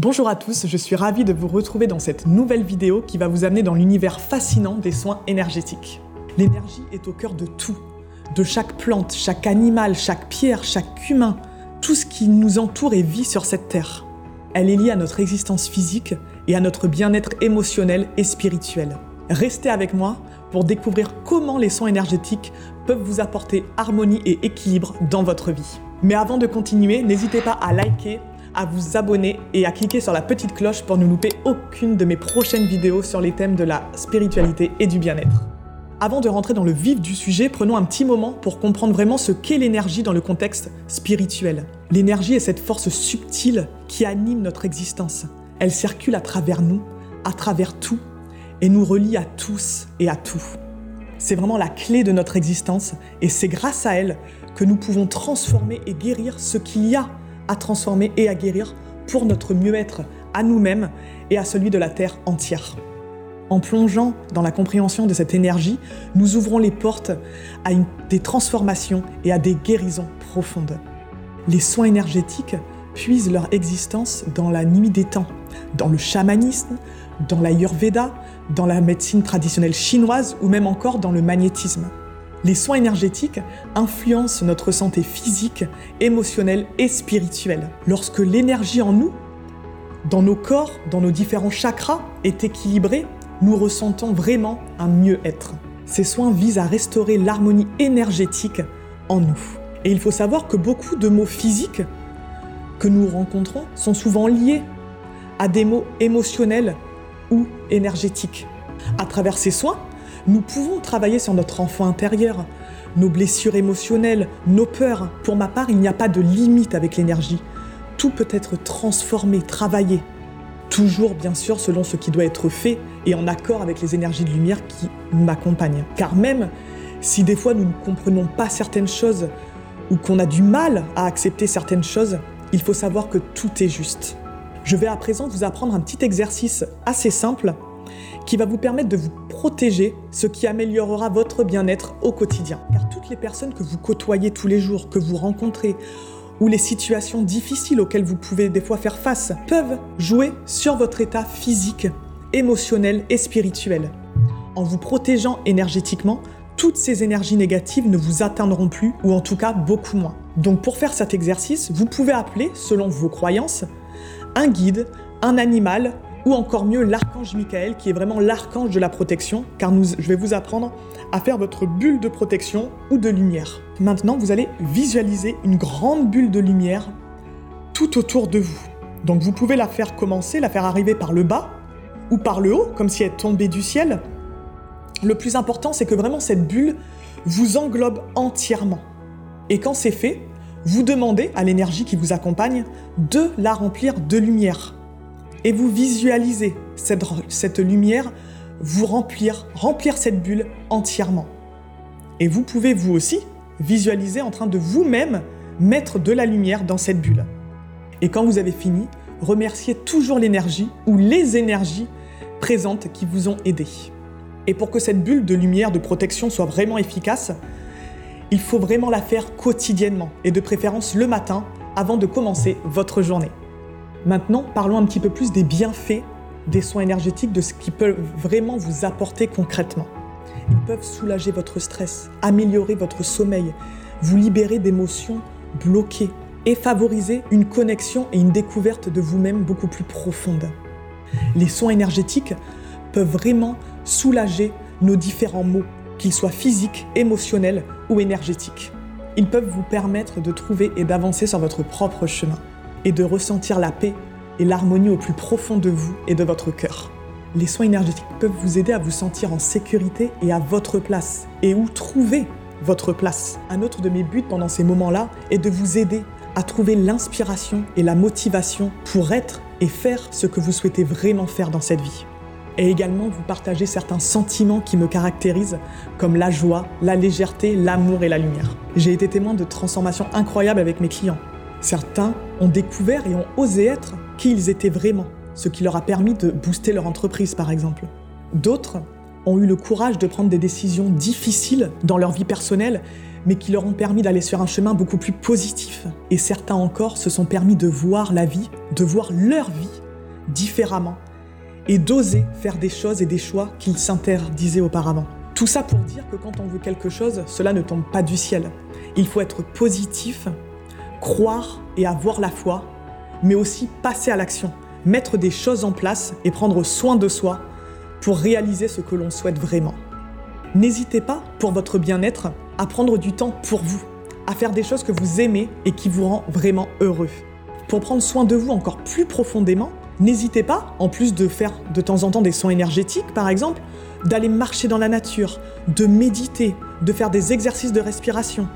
Bonjour à tous, je suis ravie de vous retrouver dans cette nouvelle vidéo qui va vous amener dans l'univers fascinant des soins énergétiques. L'énergie est au cœur de tout, de chaque plante, chaque animal, chaque pierre, chaque humain, tout ce qui nous entoure et vit sur cette terre. Elle est liée à notre existence physique et à notre bien-être émotionnel et spirituel. Restez avec moi pour découvrir comment les soins énergétiques peuvent vous apporter harmonie et équilibre dans votre vie. Mais avant de continuer, n'hésitez pas à liker, à vous abonner et à cliquer sur la petite cloche pour ne louper aucune de mes prochaines vidéos sur les thèmes de la spiritualité et du bien-être. Avant de rentrer dans le vif du sujet, prenons un petit moment pour comprendre vraiment ce qu'est l'énergie dans le contexte spirituel. L'énergie est cette force subtile qui anime notre existence. Elle circule à travers nous, à travers tout, et nous relie à tous et à tout. C'est vraiment la clé de notre existence, et c'est grâce à elle que nous pouvons transformer et guérir ce qu'il y a à transformer et à guérir pour notre mieux-être à nous-mêmes et à celui de la Terre entière. En plongeant dans la compréhension de cette énergie, nous ouvrons les portes à des transformations et à des guérisons profondes. Les soins énergétiques puisent leur existence dans la nuit des temps, dans le chamanisme, dans l'ayurveda, dans la médecine traditionnelle chinoise ou même encore dans le magnétisme. Les soins énergétiques influencent notre santé physique, émotionnelle et spirituelle. Lorsque l'énergie en nous, dans nos corps, dans nos différents chakras, est équilibrée, nous ressentons vraiment un mieux-être. Ces soins visent à restaurer l'harmonie énergétique en nous. Et il faut savoir que beaucoup de mots physiques que nous rencontrons sont souvent liés à des mots émotionnels ou énergétiques. À travers ces soins, nous pouvons travailler sur notre enfant intérieur, nos blessures émotionnelles, nos peurs. Pour ma part, il n'y a pas de limite avec l'énergie. Tout peut être transformé, travaillé. Toujours, bien sûr, selon ce qui doit être fait et en accord avec les énergies de lumière qui m'accompagnent. Car même si des fois nous ne comprenons pas certaines choses ou qu'on a du mal à accepter certaines choses, il faut savoir que tout est juste. Je vais à présent vous apprendre un petit exercice assez simple qui va vous permettre de vous protéger, ce qui améliorera votre bien-être au quotidien. Car toutes les personnes que vous côtoyez tous les jours, que vous rencontrez, ou les situations difficiles auxquelles vous pouvez des fois faire face, peuvent jouer sur votre état physique, émotionnel et spirituel. En vous protégeant énergétiquement, toutes ces énergies négatives ne vous atteindront plus, ou en tout cas beaucoup moins. Donc pour faire cet exercice, vous pouvez appeler, selon vos croyances, un guide, un animal ou encore mieux l'archange Michael qui est vraiment l'archange de la protection car je vais vous apprendre à faire votre bulle de protection ou de lumière. Maintenant, vous allez visualiser une grande bulle de lumière tout autour de vous. Donc vous pouvez la faire commencer, la faire arriver par le bas ou par le haut comme si elle tombait du ciel. Le plus important, c'est que vraiment cette bulle vous englobe entièrement. Et quand c'est fait, vous demandez à l'énergie qui vous accompagne de la remplir de lumière et vous visualisez cette, lumière vous remplir, remplir cette bulle entièrement. Et vous pouvez vous aussi visualiser en train de vous-même mettre de la lumière dans cette bulle. Et quand vous avez fini, remerciez toujours l'énergie ou les énergies présentes qui vous ont aidé. Et pour que cette bulle de lumière de protection soit vraiment efficace, il faut vraiment la faire quotidiennement et de préférence le matin avant de commencer votre journée. Maintenant, parlons un petit peu plus des bienfaits des soins énergétiques, de ce qu'ils peuvent vraiment vous apporter concrètement. Ils peuvent soulager votre stress, améliorer votre sommeil, vous libérer d'émotions bloquées et favoriser une connexion et une découverte de vous-même beaucoup plus profonde. Les soins énergétiques peuvent vraiment soulager nos différents maux, qu'ils soient physiques, émotionnels ou énergétiques. Ils peuvent vous permettre de trouver et d'avancer sur votre propre chemin et de ressentir la paix et l'harmonie au plus profond de vous et de votre cœur. Les soins énergétiques peuvent vous aider à vous sentir en sécurité et à votre place, et où trouver votre place? Un autre de mes buts pendant ces moments-là est de vous aider à trouver l'inspiration et la motivation pour être et faire ce que vous souhaitez vraiment faire dans cette vie. Et également vous partager certains sentiments qui me caractérisent, comme la joie, la légèreté, l'amour et la lumière. J'ai été témoin de transformations incroyables avec mes clients. Certains ont découvert et ont osé être qui ils étaient vraiment, ce qui leur a permis de booster leur entreprise par exemple. D'autres ont eu le courage de prendre des décisions difficiles dans leur vie personnelle, mais qui leur ont permis d'aller sur un chemin beaucoup plus positif. Et certains encore se sont permis de voir la vie, de voir leur vie différemment et d'oser faire des choses et des choix qu'il s'interdisait auparavant. Tout ça pour dire que quand on veut quelque chose, cela ne tombe pas du ciel. Il faut être positif, croire et avoir la foi, mais aussi passer à l'action, mettre des choses en place et prendre soin de soi pour réaliser ce que l'on souhaite vraiment. N'hésitez pas, pour votre bien-être, à prendre du temps pour vous, à faire des choses que vous aimez et qui vous rend vraiment heureux. Pour prendre soin de vous encore plus profondément, n'hésitez pas, en plus de faire de temps en temps des soins énergétiques par exemple, d'aller marcher dans la nature, de méditer, de faire des exercices de respiration.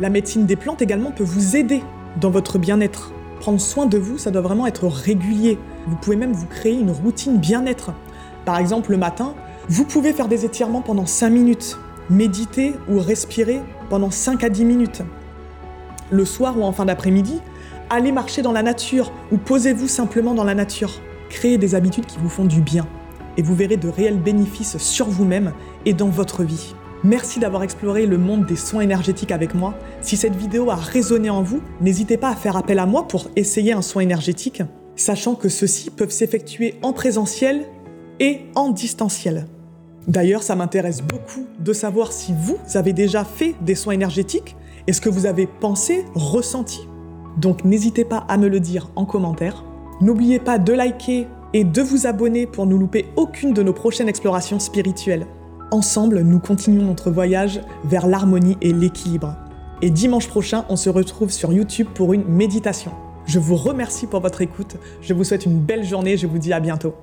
La médecine des plantes également peut vous aider dans votre bien-être. Prendre soin de vous, ça doit vraiment être régulier. Vous pouvez même vous créer une routine bien-être. Par exemple, le matin, vous pouvez faire des étirements pendant 5 minutes, méditer ou respirer pendant 5 à 10 minutes. Le soir ou en fin d'après-midi, allez marcher dans la nature ou posez-vous simplement dans la nature. Créez des habitudes qui vous font du bien et vous verrez de réels bénéfices sur vous-même et dans votre vie. Merci d'avoir exploré le monde des soins énergétiques avec moi. Si cette vidéo a résonné en vous, n'hésitez pas à faire appel à moi pour essayer un soin énergétique, sachant que ceux-ci peuvent s'effectuer en présentiel et en distanciel. D'ailleurs, ça m'intéresse beaucoup de savoir si vous avez déjà fait des soins énergétiques et ce que vous avez pensé, ressenti. Donc n'hésitez pas à me le dire en commentaire. N'oubliez pas de liker et de vous abonner pour ne louper aucune de nos prochaines explorations spirituelles. Ensemble, nous continuons notre voyage vers l'harmonie et l'équilibre. Et dimanche prochain, on se retrouve sur YouTube pour une méditation. Je vous remercie pour votre écoute, je vous souhaite une belle journée, je vous dis à bientôt.